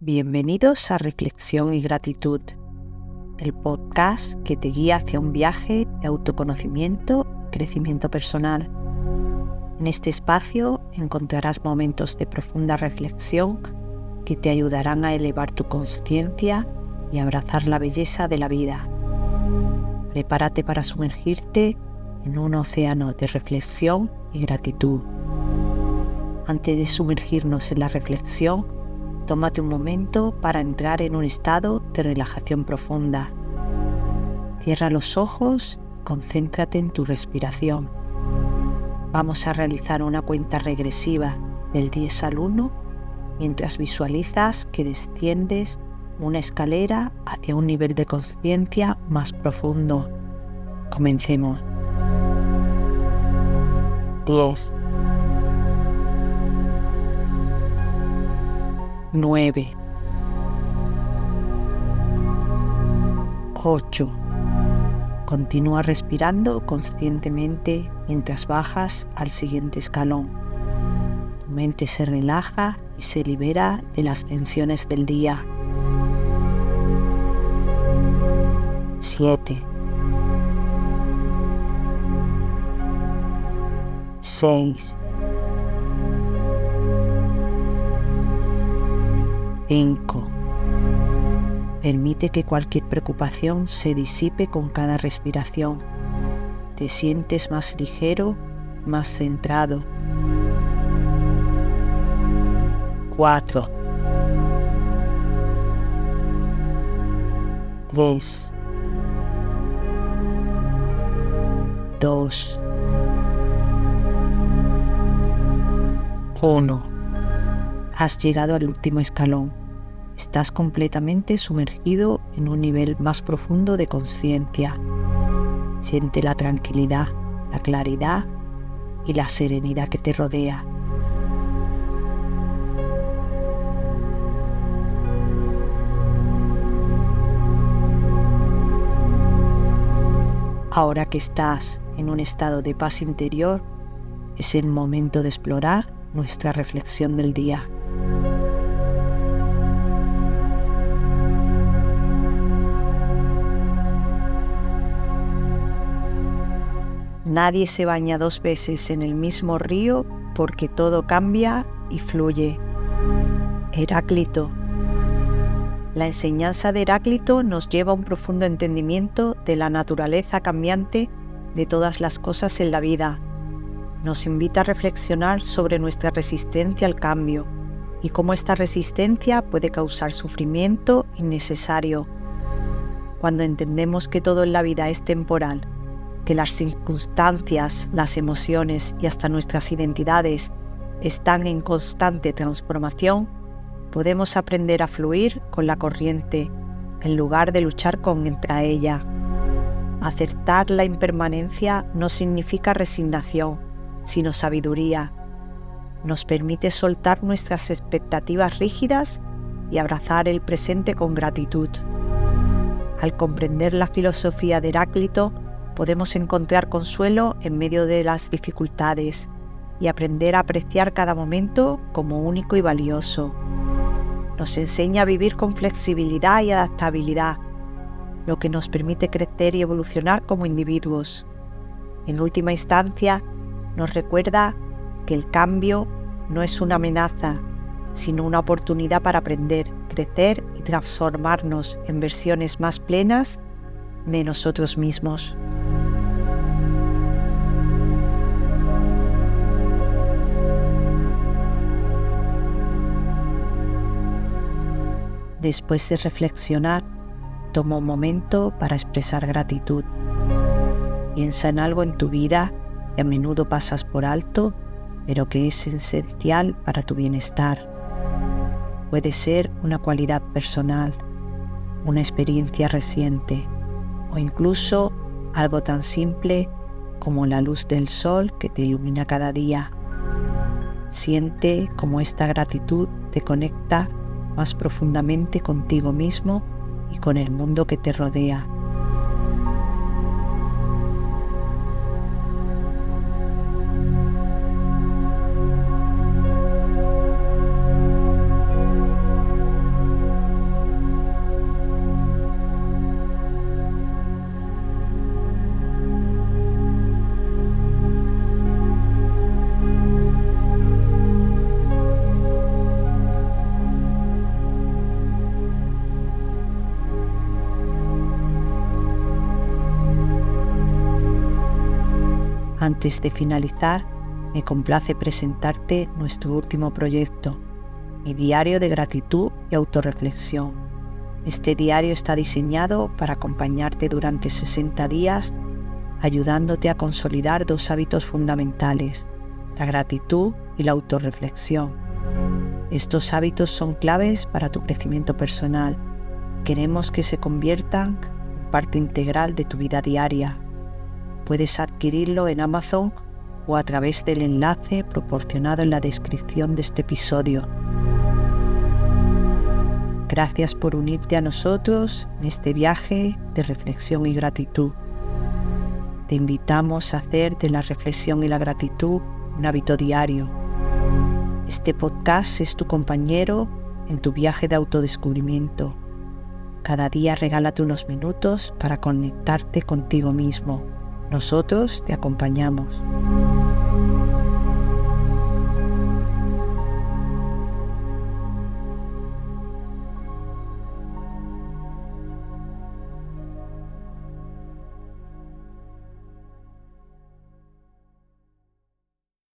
Bienvenidos a Reflexión y Gratitud, el podcast que te guía hacia un viaje de autoconocimiento y crecimiento personal. En este espacio encontrarás momentos de profunda reflexión que te ayudarán a elevar tu conciencia y abrazar la belleza de la vida. Prepárate para sumergirte en un océano de reflexión y gratitud. Antes de sumergirnos en la reflexión, Tómate un momento para entrar en un estado de relajación profunda. Cierra los ojos concéntrate en tu respiración. Vamos a realizar una cuenta regresiva del 10 al 1 mientras visualizas que desciendes una escalera hacia un nivel de conciencia más profundo. Comencemos. 10 9, 8. Continúa respirando conscientemente mientras bajas al siguiente escalón. Tu mente se relaja y se libera de las tensiones del día. 7. 6. 5. Permite que cualquier preocupación se disipe con cada respiración. Te sientes más ligero, más centrado. 4. 3. 2. 1. Has llegado al último escalón. Estás completamente sumergido en un nivel más profundo de conciencia. Siente la tranquilidad, la claridad y la serenidad que te rodea. Ahora que estás en un estado de paz interior, es el momento de explorar nuestra reflexión del día. Nadie se baña dos veces en el mismo río porque todo cambia y fluye. Heráclito. La enseñanza de Heráclito nos lleva a un profundo entendimiento de la naturaleza cambiante de todas las cosas en la vida. Nos invita a reflexionar sobre nuestra resistencia al cambio y cómo esta resistencia puede causar sufrimiento innecesario. Cuando entendemos que todo en la vida es temporal que las circunstancias, las emociones y hasta nuestras identidades están en constante transformación, podemos aprender a fluir con la corriente en lugar de luchar contra ella. Aceptar la impermanencia no significa resignación, sino sabiduría. Nos permite soltar nuestras expectativas rígidas y abrazar el presente con gratitud. Al comprender la filosofía de Heráclito, podemos encontrar consuelo en medio de las dificultades y aprender a apreciar cada momento como único y valioso. Nos enseña a vivir con flexibilidad y adaptabilidad, lo que nos permite crecer y evolucionar como individuos. En última instancia, nos recuerda que el cambio no es una amenaza, sino una oportunidad para aprender, crecer y transformarnos en versiones más plenas de nosotros mismos. Después de reflexionar, toma un momento para expresar gratitud. Piensa en algo en tu vida que a menudo pasas por alto, pero que es esencial para tu bienestar. Puede ser una cualidad personal, una experiencia reciente o incluso algo tan simple como la luz del sol que te ilumina cada día. Siente cómo esta gratitud te conecta más profundamente contigo mismo y con el mundo que te rodea. Antes de finalizar, me complace presentarte nuestro último proyecto, mi diario de gratitud y autorreflexión. Este diario está diseñado para acompañarte durante 60 días, ayudándote a consolidar dos hábitos fundamentales, la gratitud y la autorreflexión. Estos hábitos son claves para tu crecimiento personal. Queremos que se conviertan en parte integral de tu vida diaria. Puedes adquirirlo en Amazon o a través del enlace proporcionado en la descripción de este episodio. Gracias por unirte a nosotros en este viaje de reflexión y gratitud. Te invitamos a hacer de la reflexión y la gratitud un hábito diario. Este podcast es tu compañero en tu viaje de autodescubrimiento. Cada día regálate unos minutos para conectarte contigo mismo. Nosotros te acompañamos.